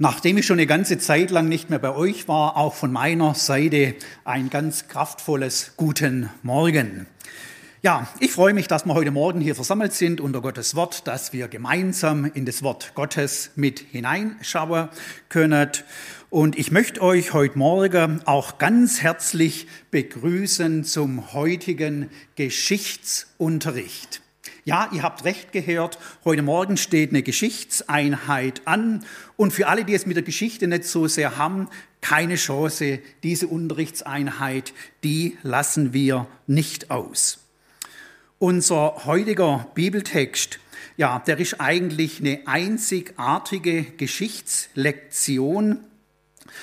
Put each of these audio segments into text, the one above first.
Nachdem ich schon eine ganze Zeit lang nicht mehr bei euch war, auch von meiner Seite ein ganz kraftvolles Guten Morgen. Ja, ich freue mich, dass wir heute Morgen hier versammelt sind unter Gottes Wort, dass wir gemeinsam in das Wort Gottes mit hineinschauen können. Und ich möchte euch heute Morgen auch ganz herzlich begrüßen zum heutigen Geschichtsunterricht. Ja, ihr habt recht gehört, heute Morgen steht eine Geschichtseinheit an. Und für alle, die es mit der Geschichte nicht so sehr haben, keine Chance, diese Unterrichtseinheit, die lassen wir nicht aus. Unser heutiger Bibeltext, ja, der ist eigentlich eine einzigartige Geschichtslektion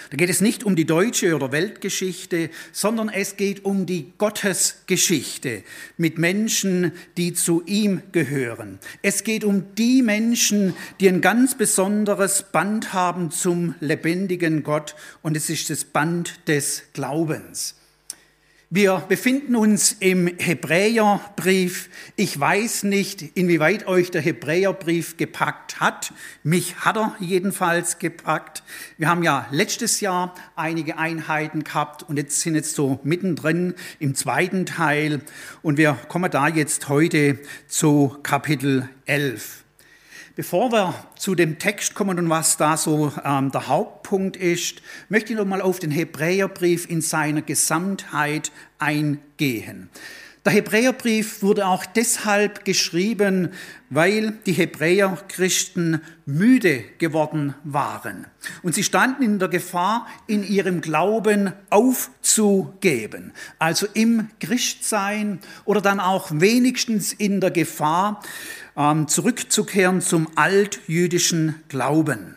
da geht es nicht um die deutsche oder Weltgeschichte, sondern es geht um die Gottesgeschichte mit Menschen, die zu ihm gehören. Es geht um die Menschen, die ein ganz besonderes Band haben zum lebendigen Gott und es ist das Band des Glaubens. Wir befinden uns im Hebräerbrief. Ich weiß nicht, inwieweit euch der Hebräerbrief gepackt hat. Mich hat er jedenfalls gepackt. Wir haben ja letztes Jahr einige Einheiten gehabt und jetzt sind jetzt so mittendrin im zweiten Teil und wir kommen da jetzt heute zu Kapitel 11. Bevor wir zu dem Text kommen und was da so ähm, der Hauptpunkt ist, möchte ich noch mal auf den Hebräerbrief in seiner Gesamtheit eingehen. Der Hebräerbrief wurde auch deshalb geschrieben, weil die Hebräerchristen müde geworden waren. Und sie standen in der Gefahr, in ihrem Glauben aufzugeben. Also im Christsein oder dann auch wenigstens in der Gefahr, ähm, zurückzukehren zum altjüdischen Glauben.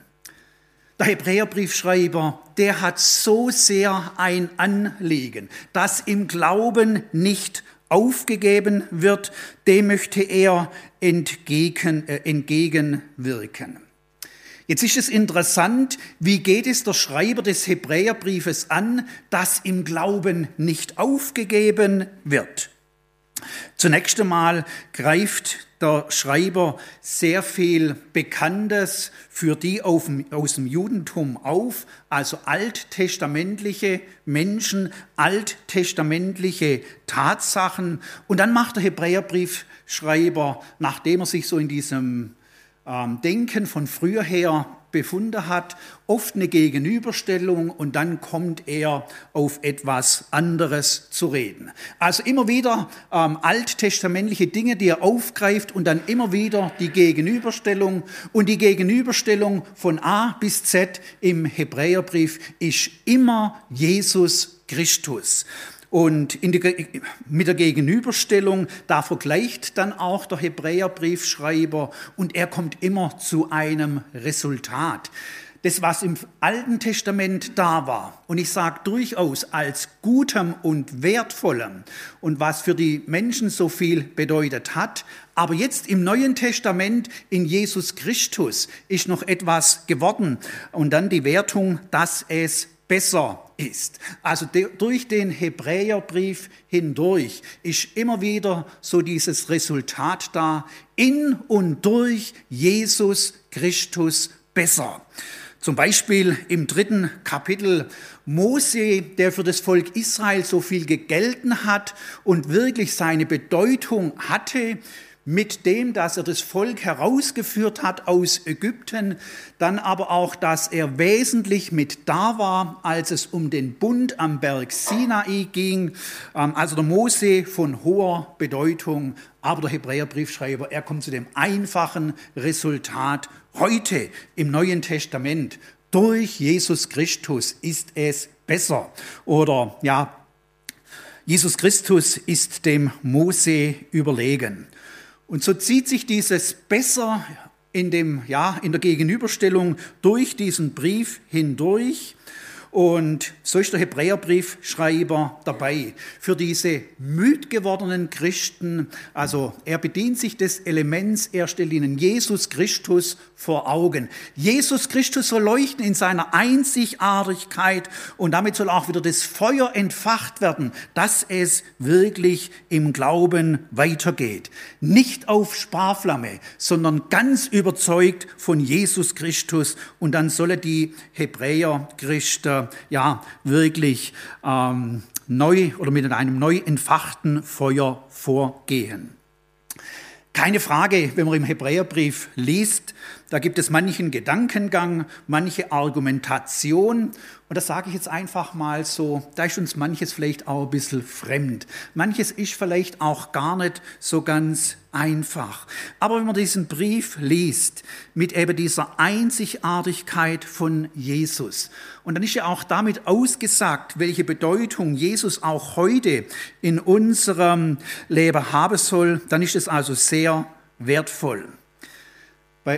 Der Hebräerbriefschreiber, der hat so sehr ein Anliegen, dass im Glauben nicht aufgegeben wird, dem möchte er entgegen, äh, entgegenwirken. Jetzt ist es interessant, wie geht es der Schreiber des Hebräerbriefes an, dass im Glauben nicht aufgegeben wird. Zunächst einmal greift der Schreiber sehr viel Bekanntes für die aus dem Judentum auf, also alttestamentliche Menschen, alttestamentliche Tatsachen. Und dann macht der Hebräerbriefschreiber, nachdem er sich so in diesem ähm, Denken von früher her befunden hat, oft eine Gegenüberstellung und dann kommt er auf etwas anderes zu reden. Also immer wieder ähm, alttestamentliche Dinge, die er aufgreift und dann immer wieder die Gegenüberstellung. Und die Gegenüberstellung von A bis Z im Hebräerbrief ist immer Jesus Christus. Und die, mit der Gegenüberstellung, da vergleicht dann auch der Hebräerbriefschreiber und er kommt immer zu einem Resultat. Das, was im Alten Testament da war, und ich sage durchaus als gutem und wertvollem und was für die Menschen so viel bedeutet hat, aber jetzt im Neuen Testament in Jesus Christus ist noch etwas geworden und dann die Wertung, dass es besser ist. Also durch den Hebräerbrief hindurch ist immer wieder so dieses Resultat da, in und durch Jesus Christus besser. Zum Beispiel im dritten Kapitel Mose, der für das Volk Israel so viel gegelten hat und wirklich seine Bedeutung hatte, mit dem, dass er das Volk herausgeführt hat aus Ägypten, dann aber auch, dass er wesentlich mit da war, als es um den Bund am Berg Sinai ging, ähm, also der Mose von hoher Bedeutung, aber der Hebräerbriefschreiber, er kommt zu dem einfachen Resultat heute im Neuen Testament. Durch Jesus Christus ist es besser. Oder ja, Jesus Christus ist dem Mose überlegen. Und so zieht sich dieses besser in, dem, ja, in der Gegenüberstellung durch diesen Brief hindurch. Und so ist der Hebräerbriefschreiber dabei. Für diese müd gewordenen Christen, also er bedient sich des Elements, er stellt ihnen Jesus Christus vor Augen. Jesus Christus soll leuchten in seiner Einzigartigkeit und damit soll auch wieder das Feuer entfacht werden, dass es wirklich im Glauben weitergeht. Nicht auf Sparflamme, sondern ganz überzeugt von Jesus Christus. Und dann solle die Hebräer Christen ja wirklich ähm, neu oder mit einem neu entfachten Feuer vorgehen. Keine Frage, wenn man im Hebräerbrief liest, da gibt es manchen Gedankengang, manche Argumentation. Und das sage ich jetzt einfach mal so, da ist uns manches vielleicht auch ein bisschen fremd. Manches ist vielleicht auch gar nicht so ganz einfach. Aber wenn man diesen Brief liest mit eben dieser Einzigartigkeit von Jesus, und dann ist ja auch damit ausgesagt, welche Bedeutung Jesus auch heute in unserem Leben haben soll, dann ist es also sehr wertvoll.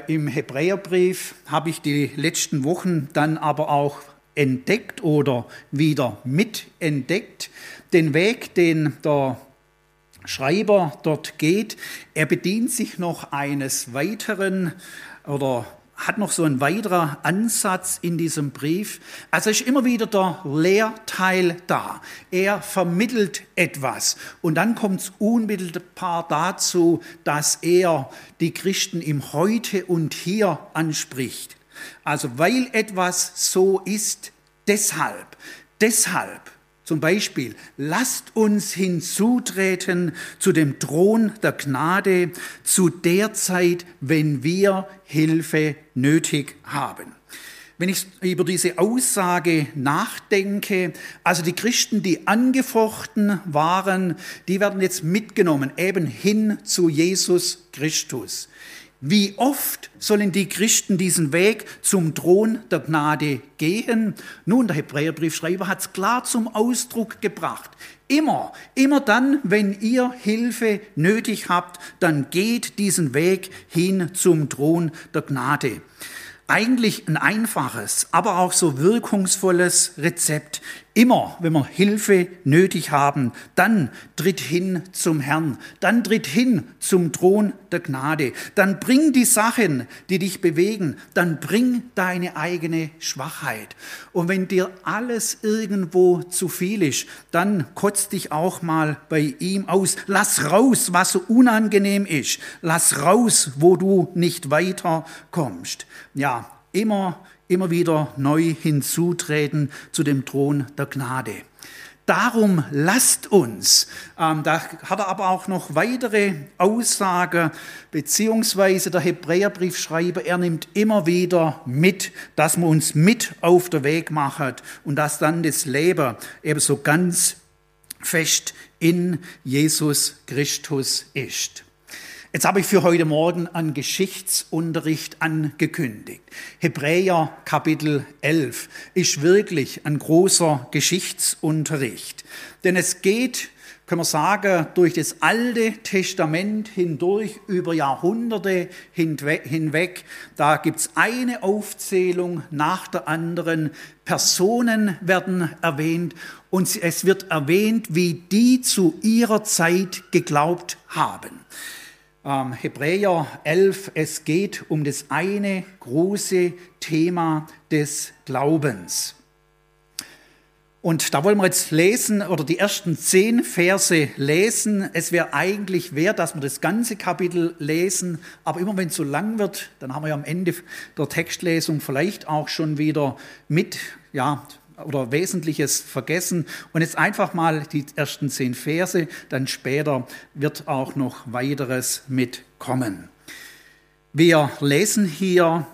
Im Hebräerbrief habe ich die letzten Wochen dann aber auch entdeckt oder wieder mitentdeckt, den Weg, den der Schreiber dort geht. Er bedient sich noch eines weiteren oder hat noch so ein weiterer Ansatz in diesem Brief. Also ist immer wieder der Lehrteil da. Er vermittelt etwas. Und dann kommt es unmittelbar dazu, dass er die Christen im Heute und Hier anspricht. Also weil etwas so ist, deshalb, deshalb zum Beispiel, lasst uns hinzutreten zu dem Thron der Gnade zu der Zeit, wenn wir Hilfe nötig haben. Wenn ich über diese Aussage nachdenke, also die Christen, die angefochten waren, die werden jetzt mitgenommen, eben hin zu Jesus Christus. Wie oft sollen die Christen diesen Weg zum Thron der Gnade gehen? Nun, der Hebräerbriefschreiber hat es klar zum Ausdruck gebracht. Immer, immer dann, wenn ihr Hilfe nötig habt, dann geht diesen Weg hin zum Thron der Gnade. Eigentlich ein einfaches, aber auch so wirkungsvolles Rezept. Immer, wenn wir Hilfe nötig haben, dann tritt hin zum Herrn, dann tritt hin zum Thron der Gnade, dann bring die Sachen, die dich bewegen, dann bring deine eigene Schwachheit. Und wenn dir alles irgendwo zu viel ist, dann kotz dich auch mal bei ihm aus. Lass raus, was so unangenehm ist. Lass raus, wo du nicht weiterkommst. Ja, immer immer wieder neu hinzutreten zu dem Thron der Gnade. Darum lasst uns, ähm, da hat er aber auch noch weitere Aussagen, beziehungsweise der Hebräerbriefschreiber, er nimmt immer wieder mit, dass wir uns mit auf den Weg machen und dass dann das Leben eben so ganz fest in Jesus Christus ist. Jetzt habe ich für heute Morgen einen Geschichtsunterricht angekündigt. Hebräer Kapitel 11 ist wirklich ein großer Geschichtsunterricht. Denn es geht, können wir sagen, durch das Alte Testament hindurch über Jahrhunderte hinweg. Da gibt es eine Aufzählung nach der anderen. Personen werden erwähnt und es wird erwähnt, wie die zu ihrer Zeit geglaubt haben. Ähm, Hebräer 11, es geht um das eine große Thema des Glaubens. Und da wollen wir jetzt lesen oder die ersten zehn Verse lesen. Es wäre eigentlich wert, dass wir das ganze Kapitel lesen, aber immer wenn es so lang wird, dann haben wir ja am Ende der Textlesung vielleicht auch schon wieder mit ja, oder Wesentliches vergessen. Und jetzt einfach mal die ersten zehn Verse, dann später wird auch noch weiteres mitkommen. Wir lesen hier,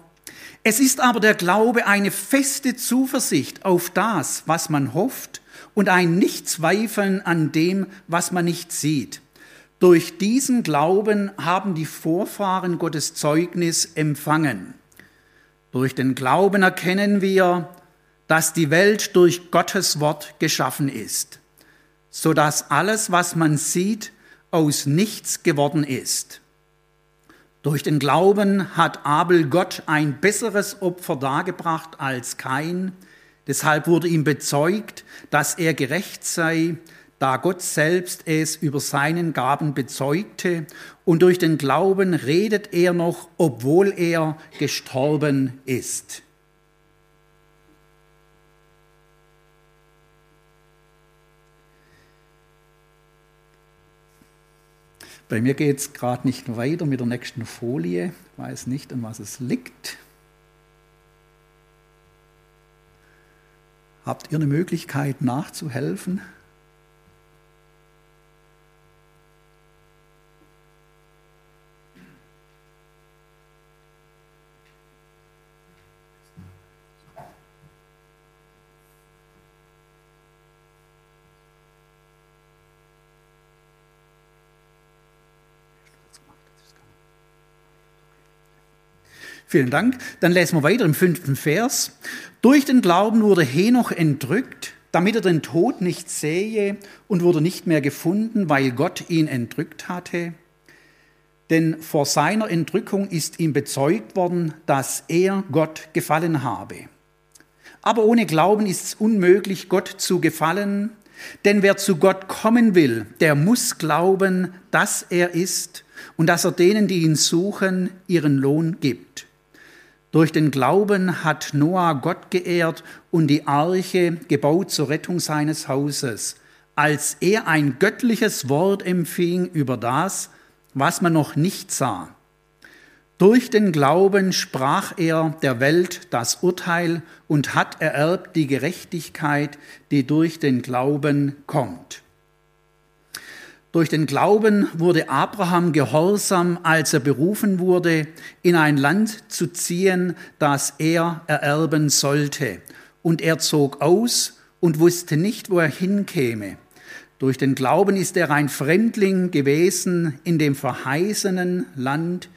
es ist aber der Glaube eine feste Zuversicht auf das, was man hofft und ein Nichtzweifeln an dem, was man nicht sieht. Durch diesen Glauben haben die Vorfahren Gottes Zeugnis empfangen. Durch den Glauben erkennen wir, dass die Welt durch Gottes Wort geschaffen ist, so dass alles, was man sieht, aus nichts geworden ist. Durch den Glauben hat Abel Gott ein besseres Opfer dargebracht als Kain, Deshalb wurde ihm bezeugt, dass er gerecht sei, da Gott selbst es über seinen Gaben bezeugte, und durch den Glauben redet er noch, obwohl er gestorben ist. Bei mir geht es gerade nicht weiter mit der nächsten Folie. Ich weiß nicht, an was es liegt. Habt ihr eine Möglichkeit nachzuhelfen? Vielen Dank. Dann lesen wir weiter im fünften Vers. Durch den Glauben wurde Henoch entrückt, damit er den Tod nicht sähe und wurde nicht mehr gefunden, weil Gott ihn entrückt hatte. Denn vor seiner Entrückung ist ihm bezeugt worden, dass er Gott gefallen habe. Aber ohne Glauben ist es unmöglich, Gott zu gefallen, denn wer zu Gott kommen will, der muss glauben, dass er ist und dass er denen, die ihn suchen, ihren Lohn gibt. Durch den Glauben hat Noah Gott geehrt und die Arche gebaut zur Rettung seines Hauses, als er ein göttliches Wort empfing über das, was man noch nicht sah. Durch den Glauben sprach er der Welt das Urteil und hat ererbt die Gerechtigkeit, die durch den Glauben kommt. Durch den Glauben wurde Abraham gehorsam, als er berufen wurde, in ein Land zu ziehen, das er ererben sollte. Und er zog aus und wusste nicht, wo er hinkäme. Durch den Glauben ist er ein Fremdling gewesen in dem verheißenen Land,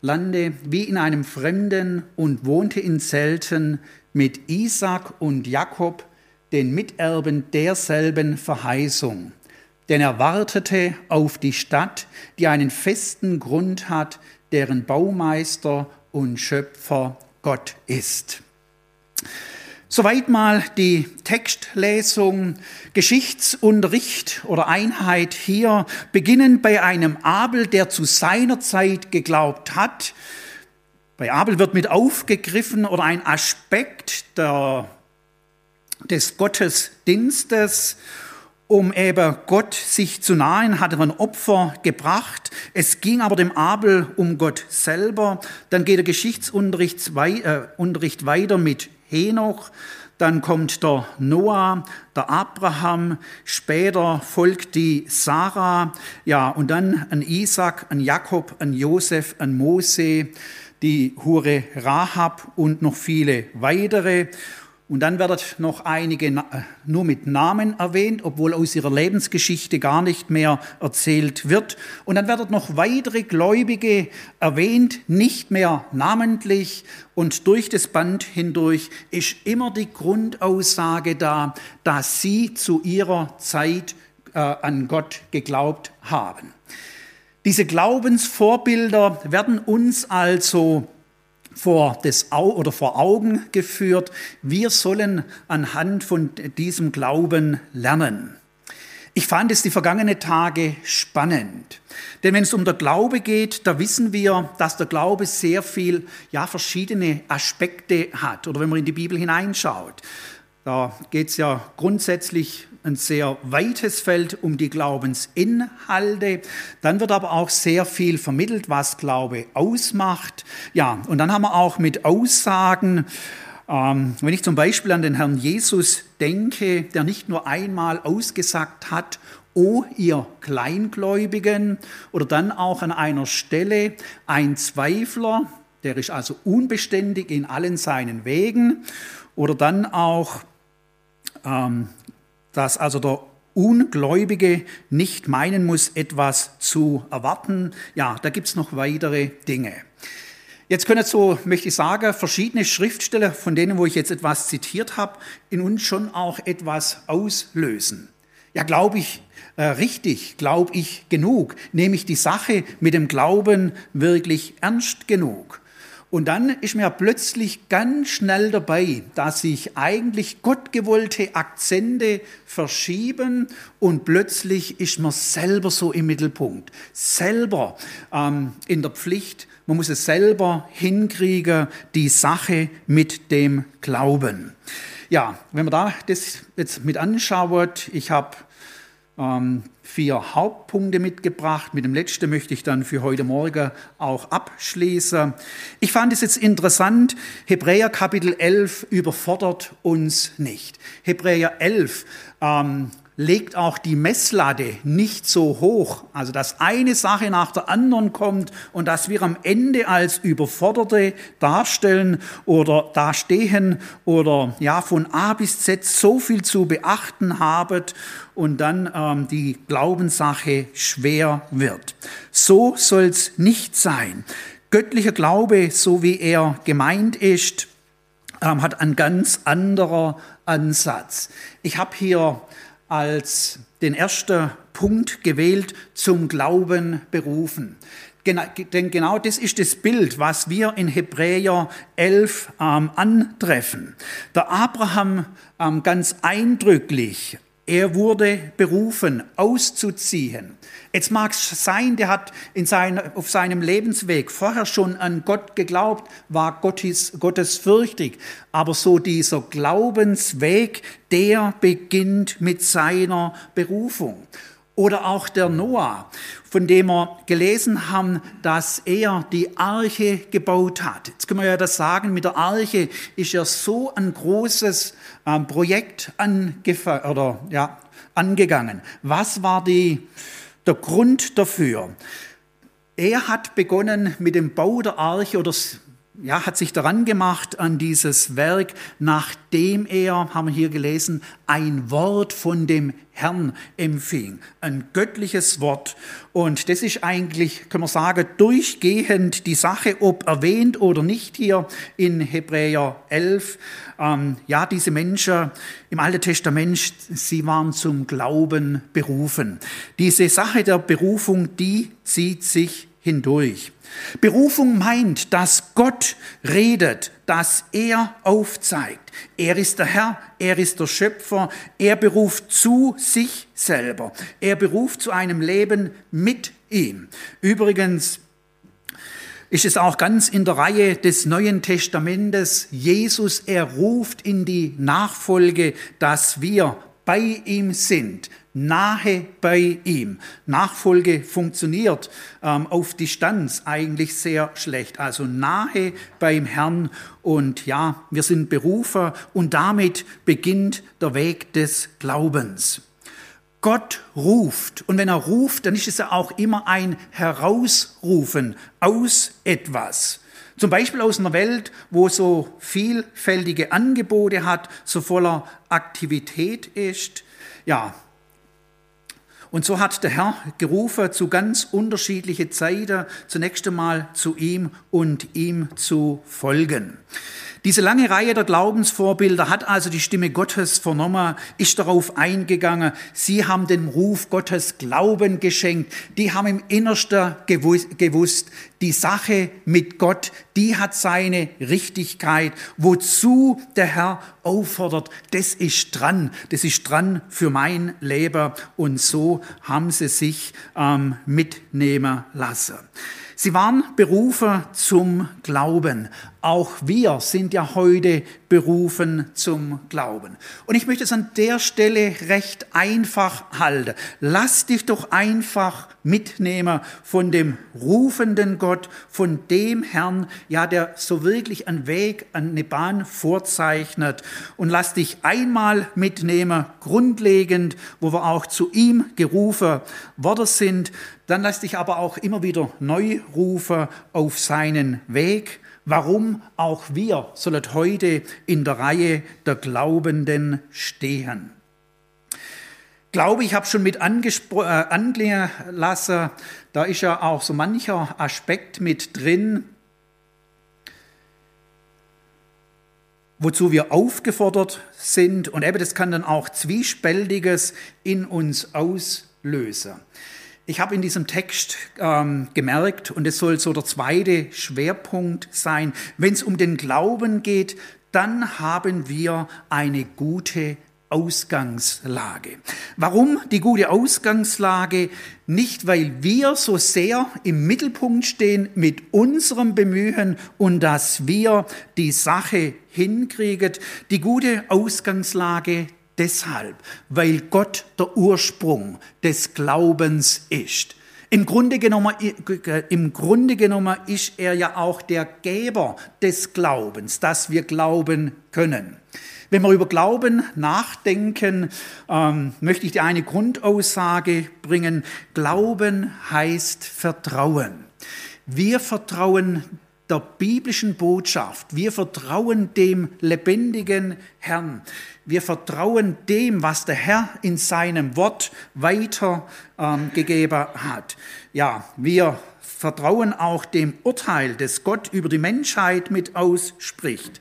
Lande wie in einem Fremden und wohnte in Zelten mit Isaac und Jakob, den Miterben derselben Verheißung denn er wartete auf die Stadt, die einen festen Grund hat, deren Baumeister und Schöpfer Gott ist. Soweit mal die Textlesung, Geschichtsunterricht oder Einheit hier, beginnend bei einem Abel, der zu seiner Zeit geglaubt hat. Bei Abel wird mit aufgegriffen oder ein Aspekt der, des Gottesdienstes um eben Gott sich zu nahen, hatte man Opfer gebracht. Es ging aber dem Abel um Gott selber. Dann geht der Geschichtsunterricht äh, weiter mit Henoch. Dann kommt der Noah, der Abraham, später folgt die Sarah, ja, und dann ein Isaac, ein Jakob, ein Josef, ein Mose, die Hure Rahab und noch viele weitere. Und dann werden noch einige äh, nur mit Namen erwähnt, obwohl aus ihrer Lebensgeschichte gar nicht mehr erzählt wird. Und dann werden noch weitere Gläubige erwähnt, nicht mehr namentlich. Und durch das Band hindurch ist immer die Grundaussage da, dass sie zu ihrer Zeit äh, an Gott geglaubt haben. Diese Glaubensvorbilder werden uns also vor, das, oder vor Augen geführt. Wir sollen anhand von diesem Glauben lernen. Ich fand es die vergangenen Tage spannend. Denn wenn es um den Glaube geht, da wissen wir, dass der Glaube sehr viel, ja, verschiedene Aspekte hat. Oder wenn man in die Bibel hineinschaut, da geht es ja grundsätzlich ein sehr weites Feld um die Glaubensinhalte. Dann wird aber auch sehr viel vermittelt, was Glaube ausmacht. Ja, und dann haben wir auch mit Aussagen, ähm, wenn ich zum Beispiel an den Herrn Jesus denke, der nicht nur einmal ausgesagt hat, O ihr Kleingläubigen, oder dann auch an einer Stelle ein Zweifler, der ist also unbeständig in allen seinen Wegen, oder dann auch ähm, dass also der Ungläubige nicht meinen muss, etwas zu erwarten. Ja, da gibt es noch weitere Dinge. Jetzt können so, möchte ich sagen, verschiedene Schriftsteller, von denen, wo ich jetzt etwas zitiert habe, in uns schon auch etwas auslösen. Ja, glaube ich äh, richtig, glaube ich genug, nehme ich die Sache mit dem Glauben wirklich ernst genug. Und dann ist mir plötzlich ganz schnell dabei, dass sich eigentlich gottgewollte Akzente verschieben und plötzlich ist man selber so im Mittelpunkt, selber ähm, in der Pflicht. Man muss es selber hinkriegen, die Sache mit dem Glauben. Ja, wenn man da das jetzt mit anschaut, ich habe ähm, vier Hauptpunkte mitgebracht. Mit dem letzten möchte ich dann für heute Morgen auch abschließen. Ich fand es jetzt interessant, Hebräer Kapitel 11 überfordert uns nicht. Hebräer 11 ähm, legt auch die Messlatte nicht so hoch, also dass eine Sache nach der anderen kommt und dass wir am Ende als Überforderte darstellen oder dastehen oder ja von A bis Z so viel zu beachten haben und dann ähm, die Glaubenssache schwer wird. So soll's nicht sein. Göttlicher Glaube, so wie er gemeint ist, ähm, hat ein ganz anderer Ansatz. Ich habe hier als den ersten Punkt gewählt, zum Glauben berufen. Denn genau das ist das Bild, was wir in Hebräer 11 ähm, antreffen. Der Abraham ähm, ganz eindrücklich er wurde berufen, auszuziehen. Jetzt mag es sein, der hat in sein, auf seinem Lebensweg vorher schon an Gott geglaubt, war Gottes, gottesfürchtig. Aber so dieser Glaubensweg, der beginnt mit seiner Berufung. Oder auch der Noah, von dem wir gelesen haben, dass er die Arche gebaut hat. Jetzt können wir ja das sagen, mit der Arche ist ja so ein großes ähm, Projekt oder, ja, angegangen. Was war die, der Grund dafür? Er hat begonnen mit dem Bau der Arche oder ja, hat sich daran gemacht an dieses Werk, nachdem er, haben wir hier gelesen, ein Wort von dem Herrn empfing. Ein göttliches Wort. Und das ist eigentlich, können wir sagen, durchgehend die Sache, ob erwähnt oder nicht hier in Hebräer 11. Ähm, ja, diese Menschen im Alten Testament, sie waren zum Glauben berufen. Diese Sache der Berufung, die zieht sich hindurch. Berufung meint, dass Gott redet, dass er aufzeigt. Er ist der Herr, er ist der Schöpfer, er beruft zu sich selber. Er beruft zu einem Leben mit ihm. Übrigens ist es auch ganz in der Reihe des Neuen Testamentes. Jesus, er ruft in die Nachfolge, dass wir bei ihm sind, nahe bei ihm. Nachfolge funktioniert ähm, auf Distanz eigentlich sehr schlecht. Also nahe beim Herrn und ja, wir sind Berufer und damit beginnt der Weg des Glaubens. Gott ruft und wenn er ruft, dann ist es ja auch immer ein Herausrufen aus etwas. Zum Beispiel aus einer Welt, wo so vielfältige Angebote hat, so voller Aktivität ist. Ja, und so hat der Herr gerufen zu ganz unterschiedlichen Zeiten, zunächst einmal zu ihm und ihm zu folgen. Diese lange Reihe der Glaubensvorbilder hat also die Stimme Gottes vernommen, ist darauf eingegangen. Sie haben dem Ruf Gottes Glauben geschenkt. Die haben im Innersten gewusst, die Sache mit Gott, die hat seine Richtigkeit. Wozu der Herr auffordert, das ist dran. Das ist dran für mein Leben. Und so haben sie sich ähm, mitnehmen lassen. Sie waren berufen zum Glauben. Auch wir sind ja heute berufen zum Glauben. Und ich möchte es an der Stelle recht einfach halten. Lass dich doch einfach mitnehmen von dem rufenden Gott, von dem Herrn, ja, der so wirklich einen Weg, eine Bahn vorzeichnet. Und lass dich einmal mitnehmen, grundlegend, wo wir auch zu ihm gerufen worden sind. Dann lass dich aber auch immer wieder neu rufen auf seinen Weg warum auch wir sollen heute in der Reihe der Glaubenden stehen. Glaube ich, habe schon mit äh, anklingen lassen, da ist ja auch so mancher Aspekt mit drin, wozu wir aufgefordert sind. Und eben das kann dann auch Zwiespältiges in uns auslösen. Ich habe in diesem Text ähm, gemerkt, und es soll so der zweite Schwerpunkt sein, wenn es um den Glauben geht, dann haben wir eine gute Ausgangslage. Warum die gute Ausgangslage? Nicht, weil wir so sehr im Mittelpunkt stehen mit unserem Bemühen und dass wir die Sache hinkriegen. Die gute Ausgangslage deshalb, weil Gott der Ursprung des Glaubens ist. Im Grunde, genommen, Im Grunde genommen ist er ja auch der Geber des Glaubens, dass wir glauben können. Wenn wir über Glauben nachdenken, ähm, möchte ich dir eine Grundaussage bringen. Glauben heißt Vertrauen. Wir vertrauen der biblischen Botschaft. Wir vertrauen dem lebendigen Herrn. Wir vertrauen dem, was der Herr in seinem Wort weitergegeben ähm, hat. Ja, wir vertrauen auch dem Urteil, das Gott über die Menschheit mit ausspricht.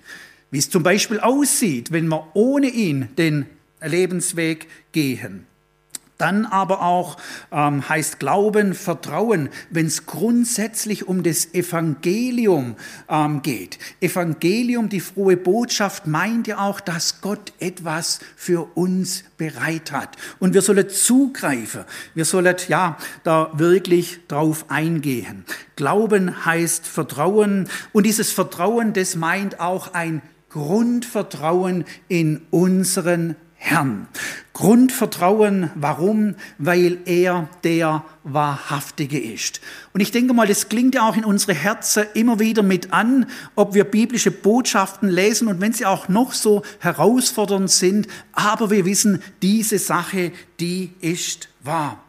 Wie es zum Beispiel aussieht, wenn wir ohne ihn den Lebensweg gehen. Dann aber auch ähm, heißt Glauben, Vertrauen, wenn es grundsätzlich um das Evangelium ähm, geht. Evangelium, die frohe Botschaft, meint ja auch, dass Gott etwas für uns bereit hat. Und wir sollen zugreifen. Wir sollen ja da wirklich drauf eingehen. Glauben heißt Vertrauen. Und dieses Vertrauen, das meint auch ein Grundvertrauen in unseren Herrn. Grundvertrauen, warum? Weil er der Wahrhaftige ist. Und ich denke mal, das klingt ja auch in unsere Herzen immer wieder mit an, ob wir biblische Botschaften lesen und wenn sie auch noch so herausfordernd sind, aber wir wissen, diese Sache, die ist wahr.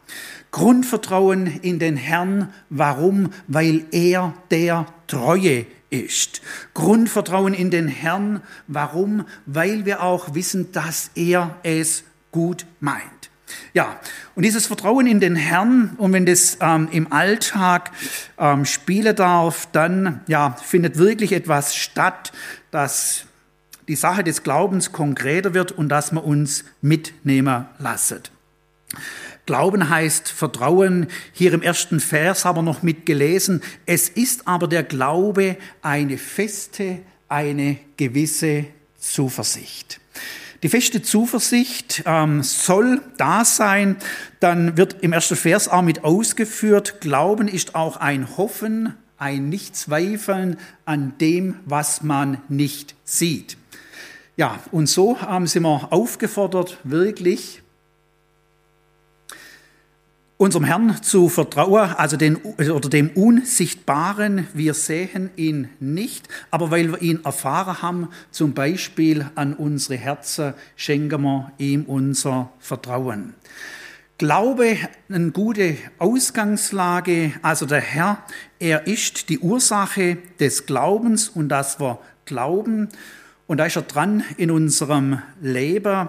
Grundvertrauen in den Herrn, warum? Weil er der Treue ist. Grundvertrauen in den Herrn. Warum? Weil wir auch wissen, dass er es gut meint. Ja, und dieses Vertrauen in den Herrn, und wenn das ähm, im Alltag ähm, spielen darf, dann ja, findet wirklich etwas statt, dass die Sache des Glaubens konkreter wird und dass wir uns mitnehmen lassen. Glauben heißt Vertrauen. Hier im ersten Vers haben wir noch mitgelesen. Es ist aber der Glaube eine feste, eine gewisse Zuversicht. Die feste Zuversicht ähm, soll da sein. Dann wird im ersten Vers auch mit ausgeführt, Glauben ist auch ein Hoffen, ein Nichtzweifeln an dem, was man nicht sieht. Ja, und so ähm, sind wir aufgefordert, wirklich unserem Herrn zu vertrauen, also den, oder dem Unsichtbaren. Wir sehen ihn nicht, aber weil wir ihn erfahren haben, zum Beispiel an unsere Herzen, schenken wir ihm unser Vertrauen. Glaube, eine gute Ausgangslage, also der Herr, er ist die Ursache des Glaubens und dass wir glauben. Und da ist er dran in unserem Leben.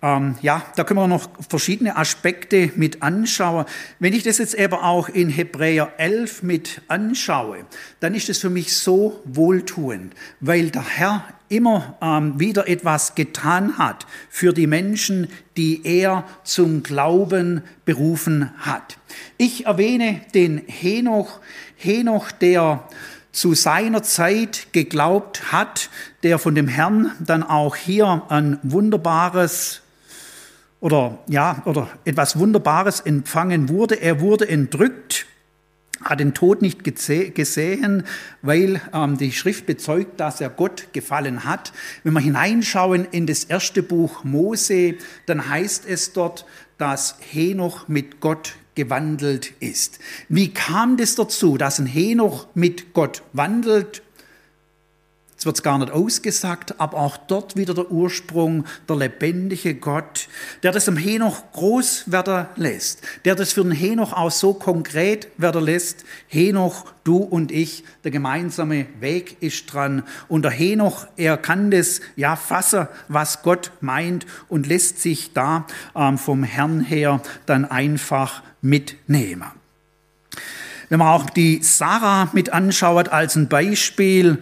Ähm, ja, da können wir noch verschiedene Aspekte mit anschauen. Wenn ich das jetzt eben auch in Hebräer 11 mit anschaue, dann ist es für mich so wohltuend, weil der Herr immer ähm, wieder etwas getan hat für die Menschen, die er zum Glauben berufen hat. Ich erwähne den Henoch, Henoch, der zu seiner Zeit geglaubt hat, der von dem Herrn dann auch hier ein wunderbares oder ja, oder etwas Wunderbares empfangen wurde. Er wurde entrückt, hat den Tod nicht gesehen, weil ähm, die Schrift bezeugt, dass er Gott gefallen hat. Wenn wir hineinschauen in das erste Buch Mose, dann heißt es dort, dass Henoch mit Gott gewandelt ist. Wie kam das dazu, dass ein Henoch mit Gott wandelt? Es wird gar nicht ausgesagt, aber auch dort wieder der Ursprung, der lebendige Gott, der das im Henoch groß werden lässt, der das für den Henoch auch so konkret werden lässt. Henoch, du und ich, der gemeinsame Weg ist dran. Und der Henoch, er kann das ja fassen, was Gott meint und lässt sich da ähm, vom Herrn her dann einfach mitnehmen. Wenn man auch die Sarah mit anschaut als ein Beispiel,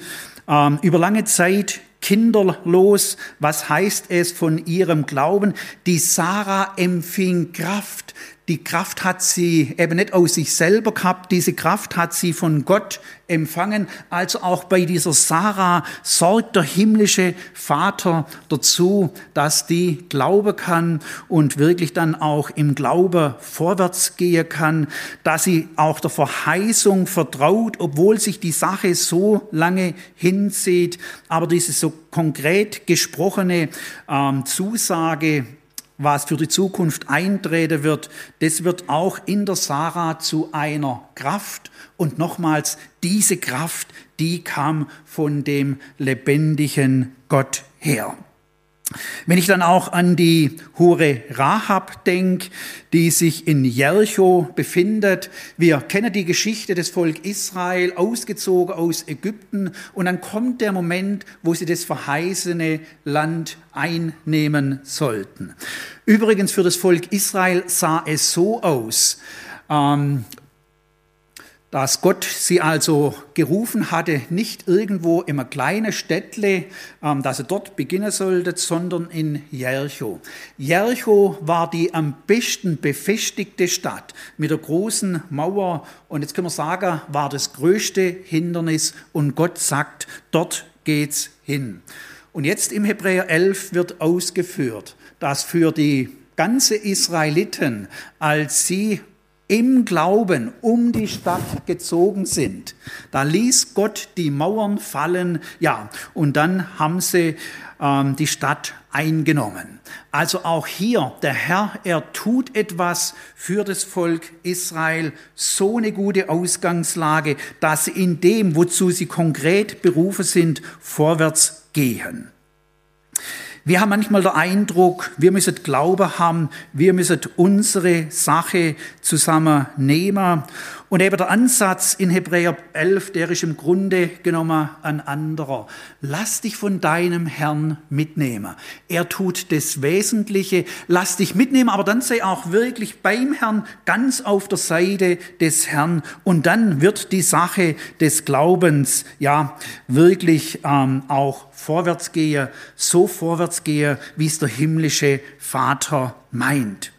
ähm, über lange Zeit kinderlos. Was heißt es von ihrem Glauben? Die Sarah empfing Kraft. Die Kraft hat sie eben nicht aus sich selber gehabt, diese Kraft hat sie von Gott empfangen. Also auch bei dieser Sarah sorgt der himmlische Vater dazu, dass die Glaube kann und wirklich dann auch im Glaube vorwärts gehen kann, dass sie auch der Verheißung vertraut, obwohl sich die Sache so lange hinzieht. Aber diese so konkret gesprochene ähm, Zusage, was für die Zukunft eintreten wird, das wird auch in der Sarah zu einer Kraft. Und nochmals, diese Kraft, die kam von dem lebendigen Gott her. Wenn ich dann auch an die Hure Rahab denke, die sich in Jericho befindet, wir kennen die Geschichte des Volk Israel, ausgezogen aus Ägypten, und dann kommt der Moment, wo sie das verheißene Land einnehmen sollten. Übrigens für das Volk Israel sah es so aus, ähm, dass Gott sie also gerufen hatte, nicht irgendwo einem kleinen Städtle, ähm, dass sie dort beginnen sollte, sondern in Jericho. Jericho war die am besten befestigte Stadt mit der großen Mauer und jetzt können wir sagen, war das größte Hindernis und Gott sagt, dort geht's hin. Und jetzt im Hebräer 11 wird ausgeführt, dass für die ganze Israeliten, als sie im Glauben um die Stadt gezogen sind. Da ließ Gott die Mauern fallen, ja, und dann haben sie ähm, die Stadt eingenommen. Also auch hier, der Herr, er tut etwas für das Volk Israel, so eine gute Ausgangslage, dass sie in dem, wozu sie konkret berufen sind, vorwärts gehen. Wir haben manchmal den Eindruck, wir müssen Glaube haben, wir müssen unsere Sache zusammennehmen. Und eben der Ansatz in Hebräer 11, der ist im Grunde genommen ein anderer. Lass dich von deinem Herrn mitnehmen. Er tut das Wesentliche. Lass dich mitnehmen, aber dann sei auch wirklich beim Herrn ganz auf der Seite des Herrn. Und dann wird die Sache des Glaubens ja wirklich ähm, auch vorwärts gehen, so vorwärts gehen, wie es der himmlische Vater meint.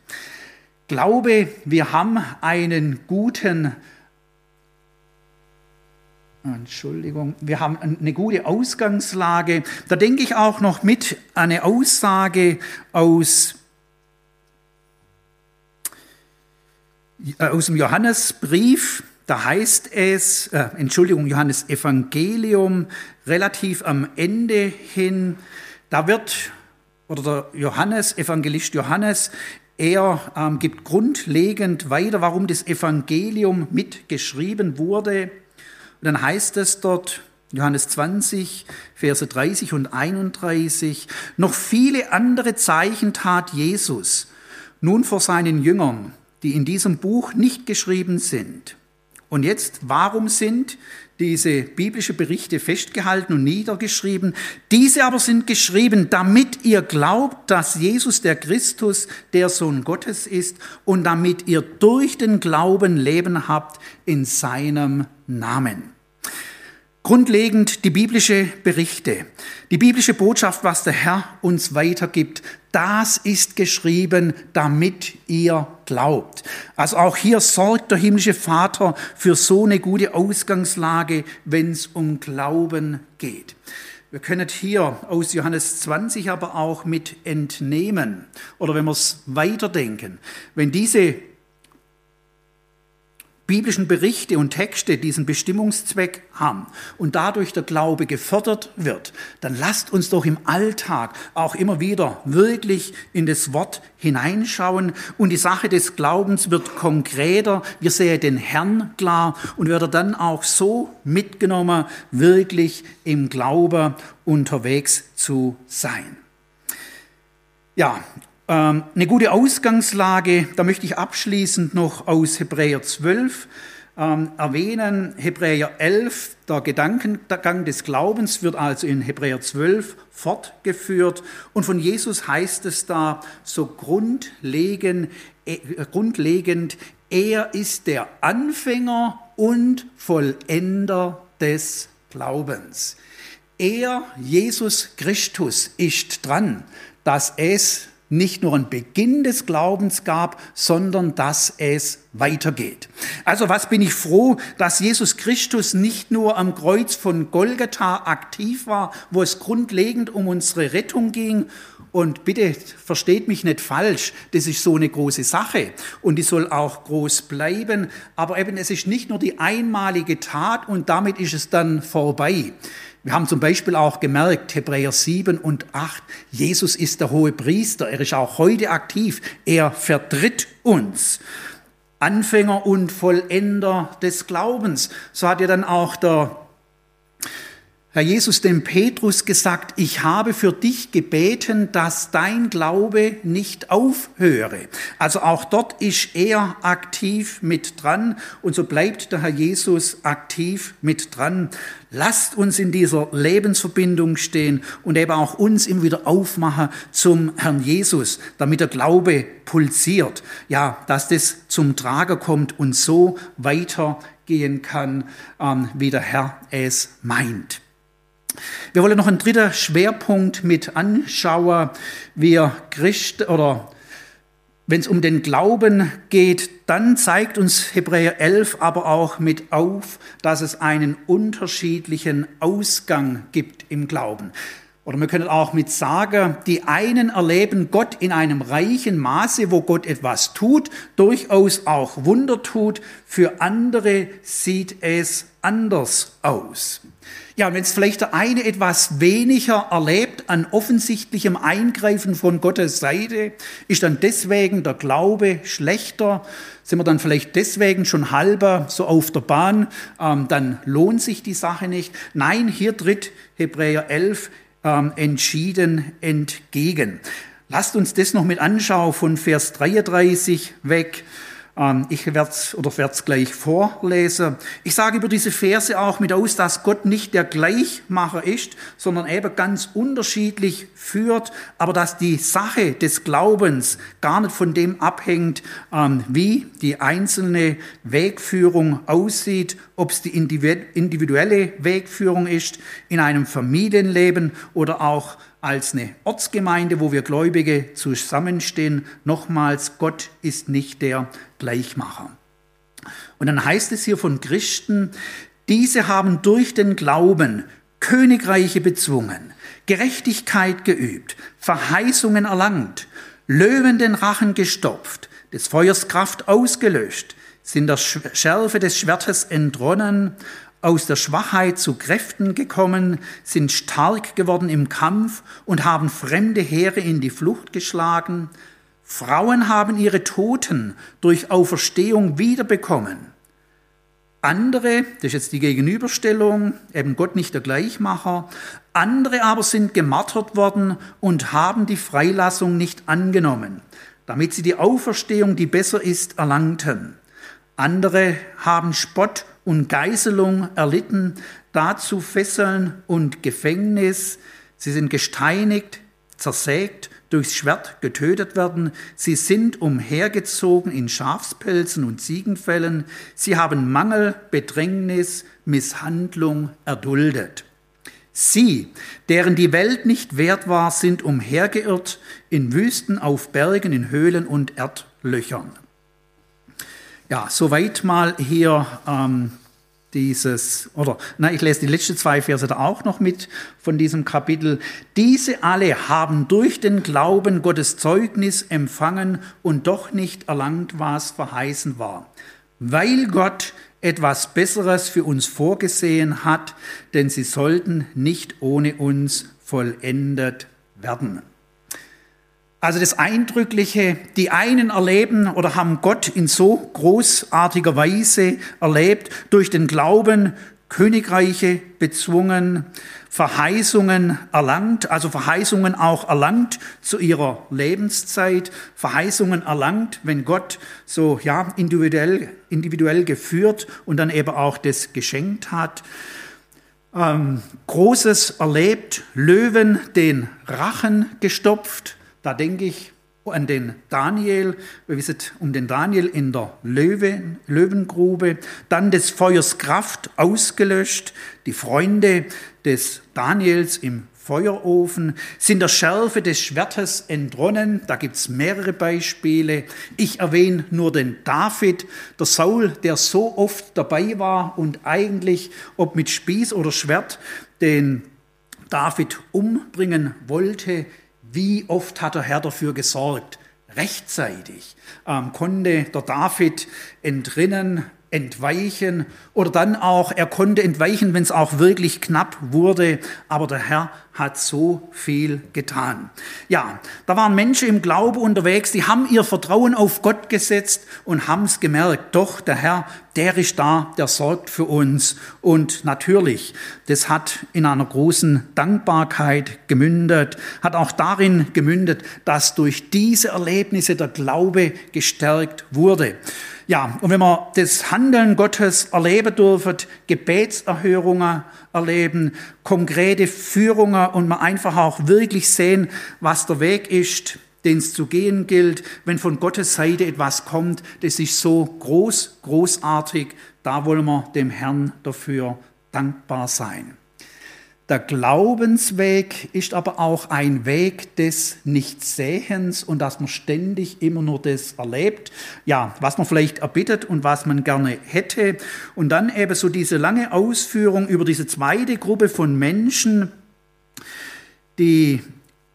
Glaube, wir haben einen guten Entschuldigung, wir haben eine gute Ausgangslage. Da denke ich auch noch mit eine Aussage aus, äh, aus dem Johannesbrief. Da heißt es, äh, Entschuldigung, Johannes Evangelium, relativ am Ende hin, da wird, oder der Johannes, Evangelist Johannes, er ähm, gibt grundlegend weiter, warum das Evangelium mitgeschrieben wurde. Und dann heißt es dort, Johannes 20, Verse 30 und 31, noch viele andere Zeichen tat Jesus nun vor seinen Jüngern, die in diesem Buch nicht geschrieben sind. Und jetzt, warum sind diese biblische Berichte festgehalten und niedergeschrieben. Diese aber sind geschrieben, damit ihr glaubt, dass Jesus der Christus der Sohn Gottes ist und damit ihr durch den Glauben Leben habt in seinem Namen. Grundlegend die biblische Berichte, die biblische Botschaft, was der Herr uns weitergibt, das ist geschrieben, damit ihr glaubt. Also auch hier sorgt der himmlische Vater für so eine gute Ausgangslage, wenn es um Glauben geht. Wir können hier aus Johannes 20 aber auch mit entnehmen, oder wenn wir es weiterdenken, wenn diese biblischen Berichte und Texte diesen Bestimmungszweck haben und dadurch der Glaube gefördert wird, dann lasst uns doch im Alltag auch immer wieder wirklich in das Wort hineinschauen und die Sache des Glaubens wird konkreter. Wir sehen den Herrn klar und wird er dann auch so mitgenommen, wirklich im Glaube unterwegs zu sein. Ja, eine gute Ausgangslage, da möchte ich abschließend noch aus Hebräer 12 ähm, erwähnen. Hebräer 11, der Gedankengang des Glaubens wird also in Hebräer 12 fortgeführt. Und von Jesus heißt es da so grundlegend, äh, grundlegend er ist der Anfänger und Vollender des Glaubens. Er, Jesus Christus, ist dran, dass es nicht nur einen Beginn des Glaubens gab, sondern dass es weitergeht. Also was bin ich froh, dass Jesus Christus nicht nur am Kreuz von Golgatha aktiv war, wo es grundlegend um unsere Rettung ging. Und bitte versteht mich nicht falsch, das ist so eine große Sache und die soll auch groß bleiben. Aber eben es ist nicht nur die einmalige Tat und damit ist es dann vorbei. Wir haben zum Beispiel auch gemerkt, Hebräer 7 und 8, Jesus ist der hohe Priester, er ist auch heute aktiv, er vertritt uns. Anfänger und Vollender des Glaubens. So hat ja dann auch der Herr Jesus dem Petrus gesagt, ich habe für dich gebeten, dass dein Glaube nicht aufhöre. Also auch dort ist er aktiv mit dran und so bleibt der Herr Jesus aktiv mit dran. Lasst uns in dieser Lebensverbindung stehen und eben auch uns immer wieder aufmachen zum Herrn Jesus, damit der Glaube pulsiert. Ja, dass das zum Tragen kommt und so weitergehen kann, ähm, wie der Herr es meint. Wir wollen noch einen dritten Schwerpunkt mit anschauen. Wir Christ oder wenn es um den Glauben geht, dann zeigt uns Hebräer 11 aber auch mit auf, dass es einen unterschiedlichen Ausgang gibt im Glauben. Oder wir können auch mit sagen, die einen erleben Gott in einem reichen Maße, wo Gott etwas tut, durchaus auch Wunder tut. Für andere sieht es anders aus. Ja, und wenn es vielleicht der eine etwas weniger erlebt an offensichtlichem Eingreifen von Gottes Seite, ist dann deswegen der Glaube schlechter, sind wir dann vielleicht deswegen schon halber so auf der Bahn, ähm, dann lohnt sich die Sache nicht. Nein, hier tritt Hebräer 11 ähm, entschieden entgegen. Lasst uns das noch mit anschauen von Vers 33 weg. Ähm, ich werde es oder werde es gleich vorlesen. Ich sage über diese Verse auch mit aus, dass Gott nicht der Gleichmacher ist, sondern eben ganz unterschiedlich führt, aber dass die Sache des Glaubens gar nicht von dem abhängt, ähm, wie die einzelne Wegführung aussieht, ob es die individuelle Wegführung ist in einem Familienleben oder auch als eine Ortsgemeinde, wo wir Gläubige zusammenstehen. Nochmals, Gott ist nicht der Gleichmacher. Und dann heißt es hier von Christen, diese haben durch den Glauben Königreiche bezwungen, Gerechtigkeit geübt, Verheißungen erlangt, Löwen den Rachen gestopft, des Feuers Kraft ausgelöscht, sind der Schärfe des Schwertes entronnen, aus der Schwachheit zu Kräften gekommen, sind stark geworden im Kampf und haben fremde Heere in die Flucht geschlagen. Frauen haben ihre Toten durch Auferstehung wiederbekommen. Andere, das ist jetzt die Gegenüberstellung, eben Gott nicht der Gleichmacher, andere aber sind gemartert worden und haben die Freilassung nicht angenommen, damit sie die Auferstehung, die besser ist, erlangten. Andere haben Spott und Geißelung erlitten, dazu Fesseln und Gefängnis. Sie sind gesteinigt, zersägt, durchs Schwert getötet werden. Sie sind umhergezogen in Schafspelzen und Ziegenfällen. Sie haben Mangel, Bedrängnis, Misshandlung erduldet. Sie, deren die Welt nicht wert war, sind umhergeirrt in Wüsten, auf Bergen, in Höhlen und Erdlöchern. Ja, soweit mal hier ähm, dieses, oder na, ich lese die letzten zwei Verse da auch noch mit von diesem Kapitel. Diese alle haben durch den Glauben Gottes Zeugnis empfangen und doch nicht erlangt, was verheißen war. Weil Gott etwas Besseres für uns vorgesehen hat, denn sie sollten nicht ohne uns vollendet werden. Also das Eindrückliche, die einen erleben oder haben Gott in so großartiger Weise erlebt, durch den Glauben Königreiche bezwungen, Verheißungen erlangt, also Verheißungen auch erlangt zu ihrer Lebenszeit, Verheißungen erlangt, wenn Gott so ja individuell, individuell geführt und dann eben auch das geschenkt hat. Ähm, Großes erlebt, Löwen den Rachen gestopft, da denke ich an den Daniel, wir wissen um den Daniel in der Löwen, Löwengrube, dann des Feuers Kraft ausgelöscht, die Freunde des Daniels im Feuerofen, sind der Schärfe des Schwertes entronnen. Da gibt es mehrere Beispiele. Ich erwähne nur den David, der Saul, der so oft dabei war und eigentlich, ob mit Spieß oder Schwert, den David umbringen wollte. Wie oft hat der Herr dafür gesorgt? Rechtzeitig ähm, konnte der David entrinnen, entweichen oder dann auch, er konnte entweichen, wenn es auch wirklich knapp wurde, aber der Herr hat so viel getan. Ja, da waren Menschen im Glaube unterwegs, die haben ihr Vertrauen auf Gott gesetzt und haben es gemerkt, doch der Herr, der ist da, der sorgt für uns. Und natürlich, das hat in einer großen Dankbarkeit gemündet, hat auch darin gemündet, dass durch diese Erlebnisse der Glaube gestärkt wurde. Ja, und wenn wir das Handeln Gottes erleben dürfen, Gebetserhörungen erleben, konkrete Führungen und wir einfach auch wirklich sehen, was der Weg ist, den es zu gehen gilt, wenn von Gottes Seite etwas kommt, das ist so groß, großartig, da wollen wir dem Herrn dafür dankbar sein. Der Glaubensweg ist aber auch ein Weg des Nichtsehens und dass man ständig immer nur das erlebt, ja, was man vielleicht erbittet und was man gerne hätte. Und dann eben so diese lange Ausführung über diese zweite Gruppe von Menschen, die,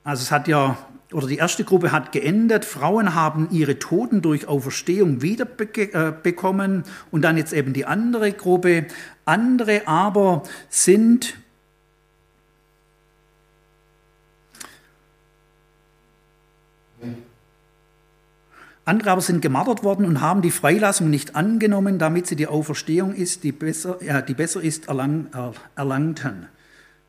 also es hat ja, oder die erste Gruppe hat geendet, Frauen haben ihre Toten durch Auferstehung wiederbekommen äh, und dann jetzt eben die andere Gruppe. Andere aber sind Andere aber sind gemartert worden und haben die Freilassung nicht angenommen, damit sie die Auferstehung ist, die besser, ja, die besser ist, erlang, er, erlangten.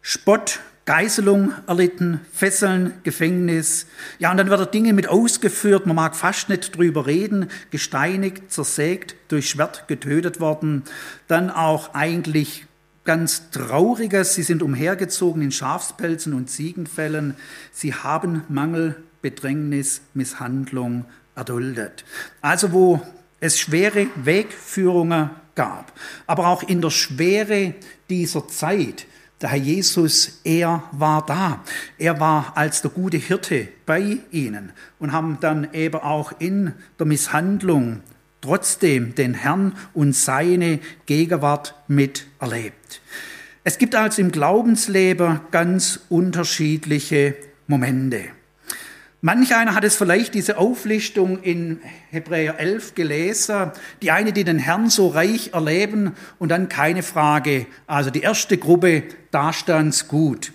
Spott, Geißelung erlitten, Fesseln, Gefängnis. Ja, und dann werden Dinge mit ausgeführt, man mag fast nicht drüber reden, gesteinigt, zersägt, durch Schwert getötet worden. Dann auch eigentlich ganz Trauriges, sie sind umhergezogen in Schafspelzen und Ziegenfällen. Sie haben Mangel, Bedrängnis, Misshandlung erduldet. Also wo es schwere Wegführungen gab, aber auch in der Schwere dieser Zeit, der Herr Jesus, er war da. Er war als der gute Hirte bei ihnen und haben dann eben auch in der Misshandlung trotzdem den Herrn und seine Gegenwart miterlebt. Es gibt also im Glaubensleben ganz unterschiedliche Momente. Manch einer hat es vielleicht diese Auflistung in Hebräer 11 gelesen. Die eine, die den Herrn so reich erleben und dann keine Frage. Also die erste Gruppe, da stand's gut.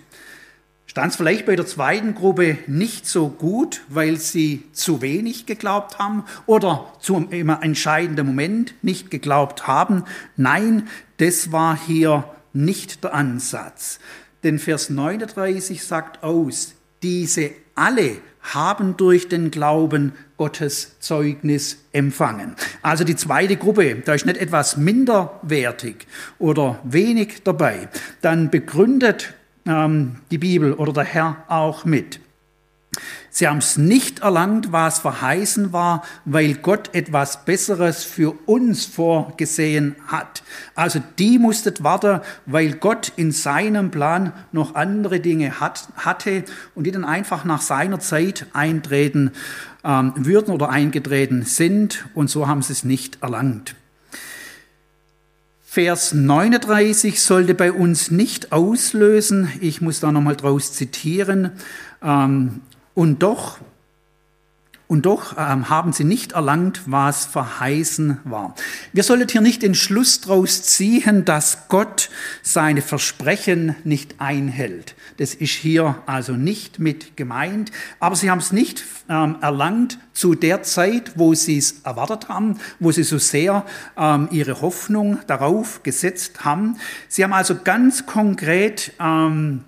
Stand es vielleicht bei der zweiten Gruppe nicht so gut, weil sie zu wenig geglaubt haben oder zum immer entscheidenden Moment nicht geglaubt haben? Nein, das war hier nicht der Ansatz. Denn Vers 39 sagt aus, diese alle haben durch den Glauben Gottes Zeugnis empfangen. Also die zweite Gruppe, da ist nicht etwas minderwertig oder wenig dabei. Dann begründet ähm, die Bibel oder der Herr auch mit. Sie haben es nicht erlangt, was verheißen war, weil Gott etwas Besseres für uns vorgesehen hat. Also die musstet warten, weil Gott in seinem Plan noch andere Dinge hat, hatte und die dann einfach nach seiner Zeit eintreten ähm, würden oder eingetreten sind und so haben sie es nicht erlangt. Vers 39 sollte bei uns nicht auslösen, ich muss da nochmal draus zitieren, ähm, und doch, und doch ähm, haben sie nicht erlangt, was verheißen war. Wir sollten hier nicht den Schluss daraus ziehen, dass Gott seine Versprechen nicht einhält. Das ist hier also nicht mit gemeint. Aber sie haben es nicht ähm, erlangt zu der Zeit, wo sie es erwartet haben, wo sie so sehr ähm, ihre Hoffnung darauf gesetzt haben. Sie haben also ganz konkret ähm,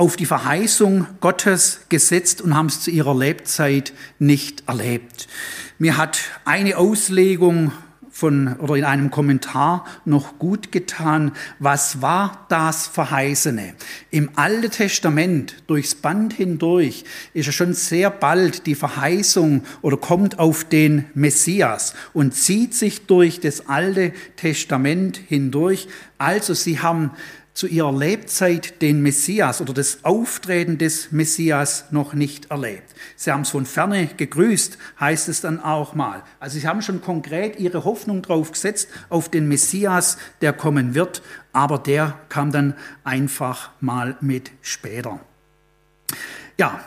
auf die Verheißung Gottes gesetzt und haben es zu ihrer Lebzeit nicht erlebt. Mir hat eine Auslegung von, oder in einem Kommentar noch gut getan. Was war das Verheißene? Im Alten Testament, durchs Band hindurch, ist ja schon sehr bald die Verheißung oder kommt auf den Messias und zieht sich durch das Alte Testament hindurch. Also sie haben zu ihrer Lebzeit den Messias oder das Auftreten des Messias noch nicht erlebt. Sie haben es von ferne gegrüßt, heißt es dann auch mal. Also sie haben schon konkret ihre Hoffnung drauf gesetzt, auf den Messias, der kommen wird, aber der kam dann einfach mal mit später. Ja,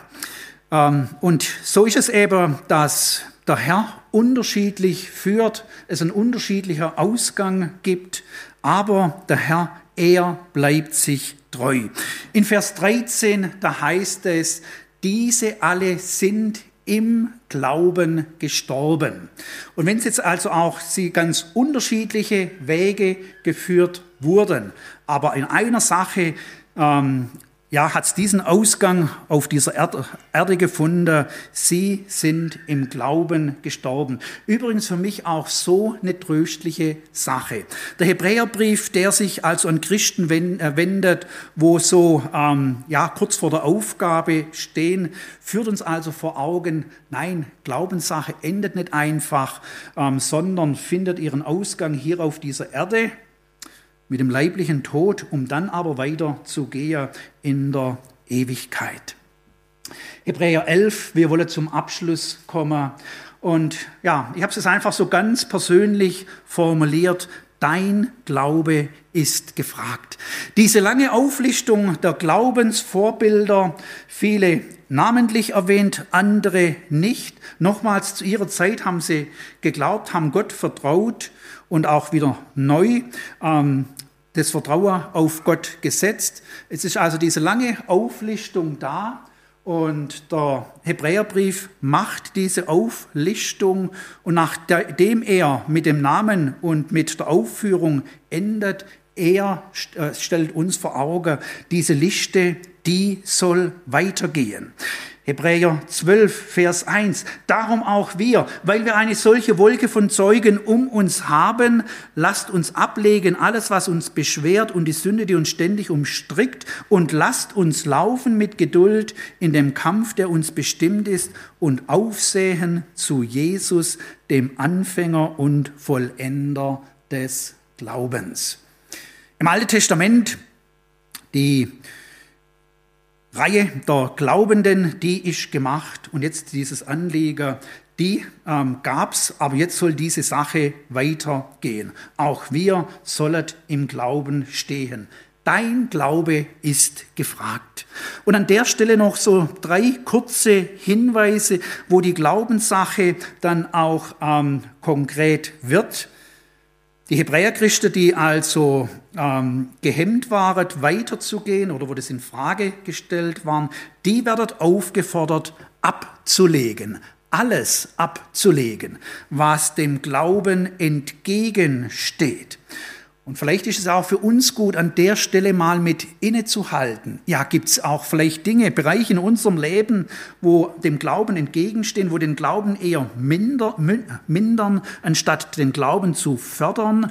ähm, und so ist es eben, dass der Herr unterschiedlich führt, es einen unterschiedlicher Ausgang gibt, aber der Herr, er bleibt sich treu. In Vers 13, da heißt es, diese alle sind im Glauben gestorben. Und wenn es jetzt also auch sie ganz unterschiedliche Wege geführt wurden, aber in einer Sache ähm, ja, hat es diesen Ausgang auf dieser Erde gefunden. Sie sind im Glauben gestorben. Übrigens für mich auch so eine tröstliche Sache. Der Hebräerbrief, der sich also an Christen äh, wendet, wo so ähm, ja, kurz vor der Aufgabe stehen, führt uns also vor Augen, nein, Glaubenssache endet nicht einfach, ähm, sondern findet ihren Ausgang hier auf dieser Erde mit dem leiblichen Tod, um dann aber weiter zu gehen in der Ewigkeit. Hebräer 11, wir wollen zum Abschluss kommen. Und ja, ich habe es einfach so ganz persönlich formuliert. Dein Glaube ist gefragt. Diese lange Auflistung der Glaubensvorbilder, viele namentlich erwähnt, andere nicht. Nochmals, zu ihrer Zeit haben sie geglaubt, haben Gott vertraut und auch wieder neu ähm, das Vertrauen auf Gott gesetzt. Es ist also diese lange Auflistung da und der Hebräerbrief macht diese Auflistung und nachdem er mit dem Namen und mit der Aufführung endet, er äh, stellt uns vor Augen, diese Liste, die soll weitergehen. Hebräer 12, Vers 1. Darum auch wir, weil wir eine solche Wolke von Zeugen um uns haben, lasst uns ablegen alles, was uns beschwert und die Sünde, die uns ständig umstrickt, und lasst uns laufen mit Geduld in dem Kampf, der uns bestimmt ist, und aufsehen zu Jesus, dem Anfänger und Vollender des Glaubens. Im Alten Testament, die Reihe der Glaubenden, die ist gemacht und jetzt dieses Anliegen, die ähm, gab's, aber jetzt soll diese Sache weitergehen. Auch wir sollen im Glauben stehen. Dein Glaube ist gefragt. Und an der Stelle noch so drei kurze Hinweise, wo die Glaubenssache dann auch ähm, konkret wird. Die Hebräerchristen, die also ähm, gehemmt waren, weiterzugehen oder wo das in Frage gestellt waren, die werden aufgefordert, abzulegen, alles abzulegen, was dem Glauben entgegensteht. Und vielleicht ist es auch für uns gut, an der Stelle mal mit innezuhalten. Ja, gibt es auch vielleicht Dinge, Bereiche in unserem Leben, wo dem Glauben entgegenstehen, wo den Glauben eher minder, mindern, anstatt den Glauben zu fördern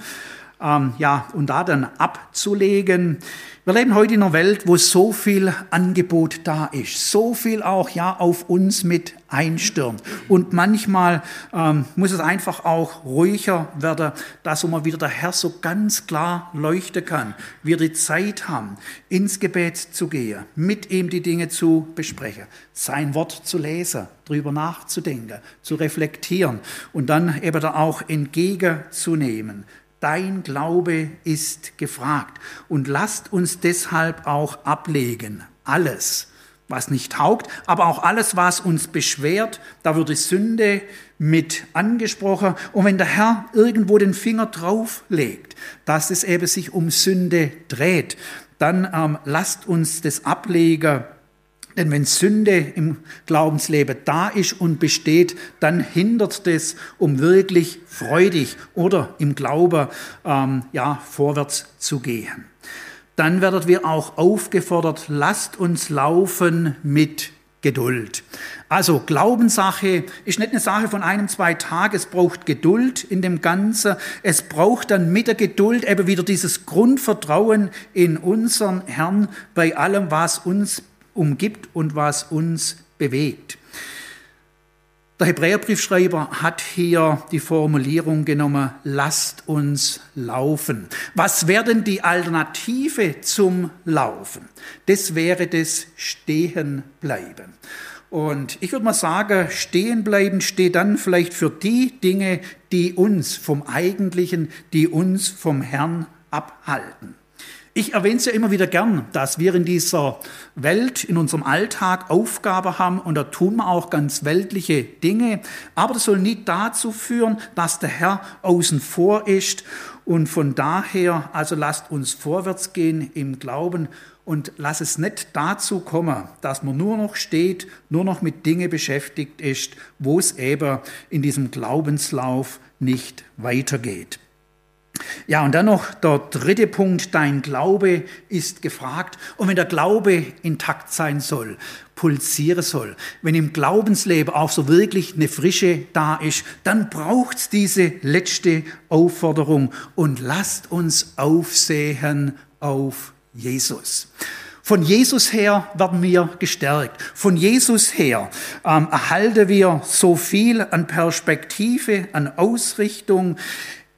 ähm, ja, und da dann abzulegen. Wir leben heute in einer Welt, wo so viel Angebot da ist, so viel auch ja auf uns mit einstürmt. Und manchmal ähm, muss es einfach auch ruhiger werden, dass immer wieder der Herr so ganz klar leuchten kann. Wir die Zeit haben, ins Gebet zu gehen, mit ihm die Dinge zu besprechen, sein Wort zu lesen, drüber nachzudenken, zu reflektieren und dann eben da auch entgegenzunehmen. Dein Glaube ist gefragt. Und lasst uns deshalb auch ablegen. Alles, was nicht taugt, aber auch alles, was uns beschwert. Da wird die Sünde mit angesprochen. Und wenn der Herr irgendwo den Finger drauf legt, dass es eben sich um Sünde dreht, dann ähm, lasst uns das ablegen denn wenn Sünde im Glaubensleben da ist und besteht, dann hindert das, um wirklich freudig oder im Glaube ähm, ja, vorwärts zu gehen. Dann werden wir auch aufgefordert, lasst uns laufen mit Geduld. Also Glaubenssache ist nicht eine Sache von einem, zwei Tagen. Es braucht Geduld in dem Ganzen. Es braucht dann mit der Geduld eben wieder dieses Grundvertrauen in unseren Herrn bei allem, was uns umgibt und was uns bewegt. Der Hebräerbriefschreiber hat hier die Formulierung genommen, lasst uns laufen. Was wäre denn die Alternative zum Laufen? Das wäre das Stehenbleiben. Und ich würde mal sagen, stehen bleiben steht dann vielleicht für die Dinge, die uns vom Eigentlichen, die uns vom Herrn abhalten. Ich erwähne es ja immer wieder gern, dass wir in dieser Welt, in unserem Alltag Aufgabe haben und da tun wir auch ganz weltliche Dinge. Aber das soll nicht dazu führen, dass der Herr außen vor ist. Und von daher, also lasst uns vorwärts gehen im Glauben und lass es nicht dazu kommen, dass man nur noch steht, nur noch mit Dingen beschäftigt ist, wo es eben in diesem Glaubenslauf nicht weitergeht. Ja, und dann noch der dritte Punkt, dein Glaube ist gefragt. Und wenn der Glaube intakt sein soll, pulsieren soll, wenn im Glaubensleben auch so wirklich eine Frische da ist, dann braucht es diese letzte Aufforderung und lasst uns aufsehen auf Jesus. Von Jesus her werden wir gestärkt. Von Jesus her ähm, erhalten wir so viel an Perspektive, an Ausrichtung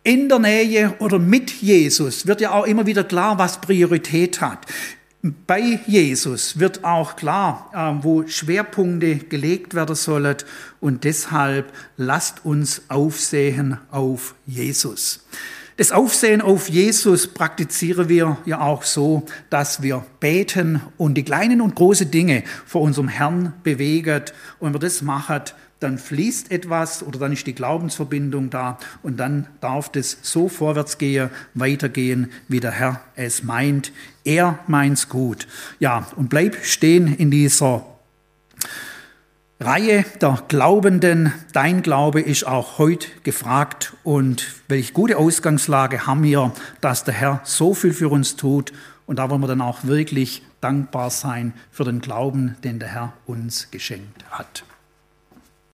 in der Nähe oder mit Jesus wird ja auch immer wieder klar, was Priorität hat. Bei Jesus wird auch klar, äh, wo Schwerpunkte gelegt werden sollen und deshalb lasst uns aufsehen auf Jesus. Das Aufsehen auf Jesus praktizieren wir ja auch so, dass wir beten und die kleinen und großen Dinge vor unserem Herrn bewegen. Und wenn wir das machen, dann fließt etwas oder dann ist die Glaubensverbindung da und dann darf das so vorwärts gehen, weitergehen, wie der Herr es meint. Er meint's gut. Ja, und bleib stehen in dieser Reihe der Glaubenden. Dein Glaube ist auch heute gefragt und welche gute Ausgangslage haben wir, dass der Herr so viel für uns tut und da wollen wir dann auch wirklich dankbar sein für den Glauben, den der Herr uns geschenkt hat.